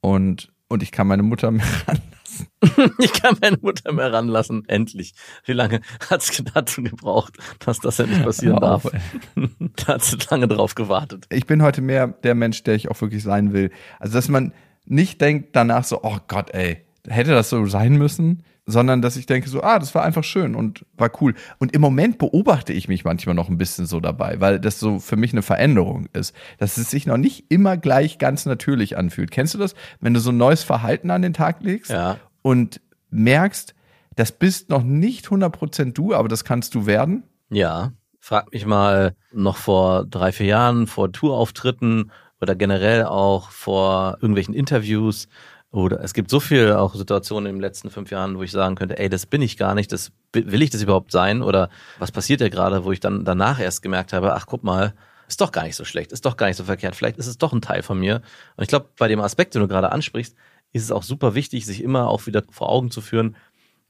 Und und ich kann meine Mutter (laughs) mehr ranlassen. (laughs) ich kann meine Mutter mehr ranlassen. Endlich. Wie lange hat es dazu gebraucht, dass das ja nicht passieren auf, darf? (laughs) da hat sie lange drauf gewartet. Ich bin heute mehr der Mensch, der ich auch wirklich sein will. Also, dass man nicht denkt danach so, oh Gott, ey, hätte das so sein müssen, sondern dass ich denke so, ah, das war einfach schön und war cool. Und im Moment beobachte ich mich manchmal noch ein bisschen so dabei, weil das so für mich eine Veränderung ist, dass es sich noch nicht immer gleich ganz natürlich anfühlt. Kennst du das, wenn du so ein neues Verhalten an den Tag legst Ja. und merkst, das bist noch nicht 100% du, aber das kannst du werden? Ja. Frag mich mal noch vor drei, vier Jahren, vor Tourauftritten oder generell auch vor irgendwelchen Interviews. Oder es gibt so viel auch Situationen in den letzten fünf Jahren, wo ich sagen könnte, ey, das bin ich gar nicht, das will ich das überhaupt sein? Oder was passiert ja gerade, wo ich dann danach erst gemerkt habe, ach guck mal, ist doch gar nicht so schlecht, ist doch gar nicht so verkehrt, vielleicht ist es doch ein Teil von mir. Und ich glaube, bei dem Aspekt, den du gerade ansprichst, ist es auch super wichtig, sich immer auch wieder vor Augen zu führen,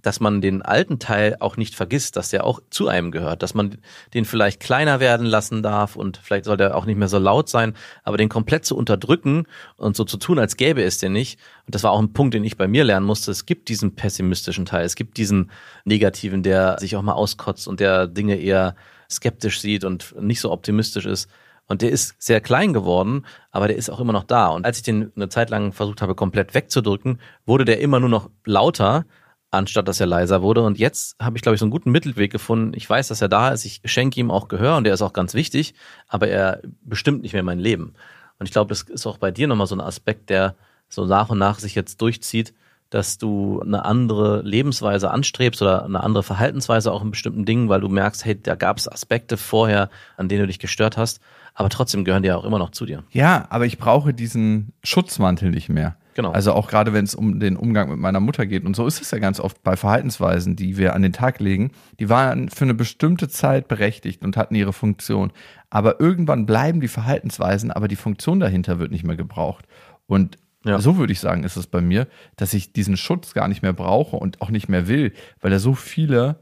dass man den alten Teil auch nicht vergisst, dass der auch zu einem gehört, dass man den vielleicht kleiner werden lassen darf und vielleicht soll der auch nicht mehr so laut sein, aber den komplett zu unterdrücken und so zu tun, als gäbe es den nicht. Und das war auch ein Punkt, den ich bei mir lernen musste. Es gibt diesen pessimistischen Teil, es gibt diesen negativen, der sich auch mal auskotzt und der Dinge eher skeptisch sieht und nicht so optimistisch ist. Und der ist sehr klein geworden, aber der ist auch immer noch da. Und als ich den eine Zeit lang versucht habe, komplett wegzudrücken, wurde der immer nur noch lauter, anstatt dass er leiser wurde. Und jetzt habe ich, glaube ich, so einen guten Mittelweg gefunden. Ich weiß, dass er da ist. Ich schenke ihm auch Gehör und der ist auch ganz wichtig, aber er bestimmt nicht mehr mein Leben. Und ich glaube, das ist auch bei dir nochmal so ein Aspekt, der so nach und nach sich jetzt durchzieht, dass du eine andere Lebensweise anstrebst oder eine andere Verhaltensweise auch in bestimmten Dingen, weil du merkst, hey, da gab es Aspekte vorher, an denen du dich gestört hast, aber trotzdem gehören die ja auch immer noch zu dir. Ja, aber ich brauche diesen Schutzmantel nicht mehr. Genau. Also auch gerade wenn es um den Umgang mit meiner Mutter geht. Und so ist es ja ganz oft bei Verhaltensweisen, die wir an den Tag legen. Die waren für eine bestimmte Zeit berechtigt und hatten ihre Funktion. Aber irgendwann bleiben die Verhaltensweisen, aber die Funktion dahinter wird nicht mehr gebraucht. Und Ja. so würde ich sagen, ist es bei mir, dass ich diesen Schutz gar nicht mehr brauche und auch nicht mehr will, weil er so viele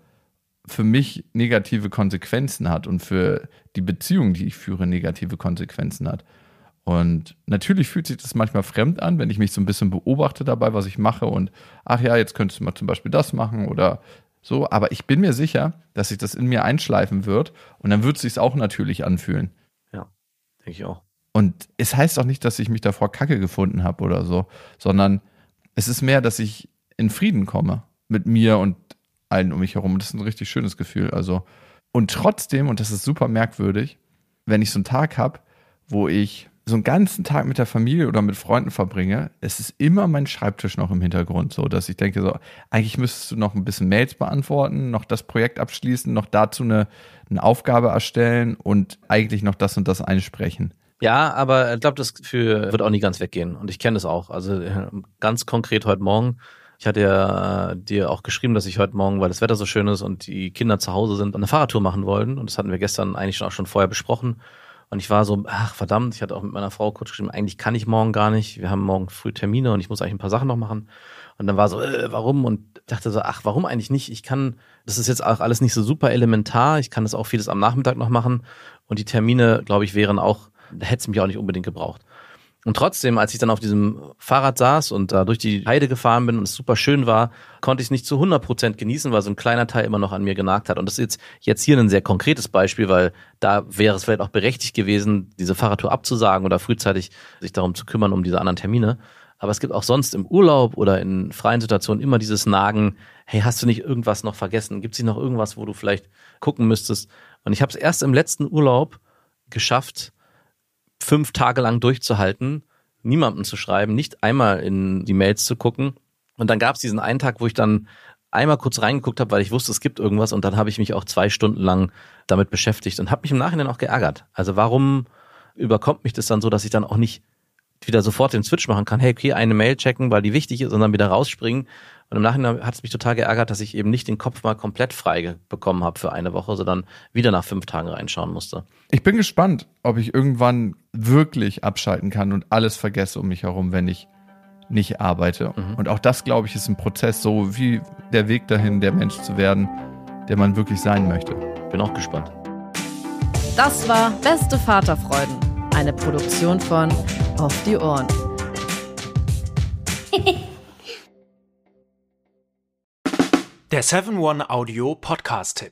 für mich negative Konsequenzen hat und für die Beziehung, die ich führe, negative Konsequenzen hat. Und natürlich fühlt sich das manchmal fremd an, wenn ich mich so ein bisschen beobachte dabei, was ich mache und ach ja, jetzt könntest du mal zum Beispiel das machen oder so. Aber ich bin mir sicher, dass sich das in mir einschleifen wird und dann wird es sich auch natürlich anfühlen. Denke ich auch. Und es heißt auch nicht, dass ich mich davor Kacke gefunden habe oder so, sondern es ist mehr, dass ich in Frieden komme mit mir und allen um mich herum. Das ist ein richtig schönes Gefühl. Also, und trotzdem, und das ist super merkwürdig, wenn ich so einen Tag habe, wo ich so einen ganzen Tag mit der Familie oder mit Freunden verbringe, es ist immer mein Schreibtisch noch im Hintergrund, so dass ich denke, so, eigentlich müsstest du noch ein bisschen Mails beantworten, noch das Projekt abschließen, noch dazu eine, eine Aufgabe erstellen und eigentlich noch das und das einsprechen. Ja, aber ich glaube, das für wird auch nie ganz weggehen. Und ich kenne das auch. Also äh, ganz konkret heute Morgen. Ich hatte ja äh, dir auch geschrieben, dass ich heute Morgen, weil das Wetter so schön ist und die Kinder zu Hause sind, eine Fahrradtour machen wollten. Und das hatten wir gestern eigentlich schon auch schon vorher besprochen. Und ich war so, ach verdammt, ich hatte auch mit meiner Frau kurz geschrieben, eigentlich kann ich morgen gar nicht. Wir haben morgen früh Termine und ich muss eigentlich ein paar Sachen noch machen. Und dann war so, äh, warum? Und dachte so, ach, warum eigentlich nicht? Ich kann, das ist jetzt auch alles nicht so super elementar. Ich kann das auch vieles am Nachmittag noch machen. Und die Termine, glaube ich, wären auch, da hätte es mich auch nicht unbedingt gebraucht. Und trotzdem, als ich dann auf diesem Fahrrad saß und da durch die Heide gefahren bin und es super schön war, konnte ich es nicht zu 100 Prozent genießen, weil so ein kleiner Teil immer noch an mir genagt hat. Und das ist jetzt, jetzt hier ein sehr konkretes Beispiel, weil da wäre es vielleicht auch berechtigt gewesen, diese Fahrradtour abzusagen oder frühzeitig sich darum zu kümmern, um diese anderen Termine. Aber es gibt auch sonst im Urlaub oder in freien Situationen immer dieses Nagen, hey, hast du nicht irgendwas noch vergessen? Gibt es nicht noch irgendwas, wo du vielleicht gucken müsstest? Und ich habe es erst im letzten Urlaub geschafft, fünf Tage lang durchzuhalten, niemandem zu schreiben, nicht einmal in die Mails zu gucken. Und dann gab es diesen einen Tag, wo ich dann einmal kurz reingeguckt habe, weil ich wusste, es gibt irgendwas und dann habe ich mich auch zwei Stunden lang damit beschäftigt und habe mich im Nachhinein auch geärgert. Also warum überkommt mich das dann so, dass ich dann auch nicht wieder sofort den Switch machen kann, hey, okay, eine Mail checken, weil die wichtig ist und dann wieder rausspringen. Und im Nachhinein hat es mich total geärgert, dass ich eben nicht den Kopf mal komplett frei bekommen habe für eine Woche, sondern wieder nach fünf Tagen reinschauen musste. Ich bin gespannt, ob ich irgendwann wirklich abschalten kann und alles vergesse um mich herum, wenn ich nicht arbeite. Mhm. Und auch das, glaube ich, ist ein Prozess, so wie der Weg dahin, der Mensch zu werden, der man wirklich sein möchte. Bin auch gespannt. Das war Beste Vaterfreuden, eine Produktion von Auf die Ohren. (laughs) Der 7-One-Audio Podcast-Tipp.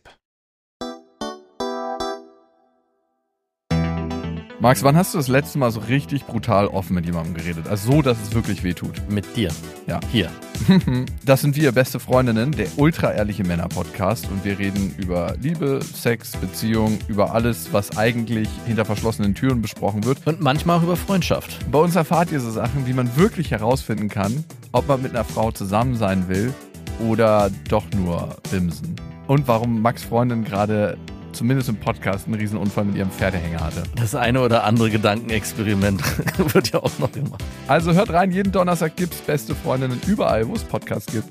Max, wann hast du das letzte Mal so richtig brutal offen mit jemandem geredet? Also so, dass es wirklich wehtut. Mit dir. Ja. Hier. (laughs) Das sind wir, beste Freundinnen, der ultra-ehrliche Männer-Podcast. Und wir reden über Liebe, Sex, Beziehung, über alles, was eigentlich hinter verschlossenen Türen besprochen wird. Und manchmal auch über Freundschaft. Bei uns erfahrt ihr so Sachen, wie man wirklich herausfinden kann, ob man mit einer Frau zusammen sein will oder doch nur bimsen. Und warum Max Freundin gerade zumindest im Podcast einen Riesenunfall mit ihrem Pferdehänger hatte. Das eine oder andere Gedankenexperiment (laughs) wird ja auch noch gemacht. Also hört rein, jeden Donnerstag gibt's beste Freundinnen überall, wo es Podcasts gibt.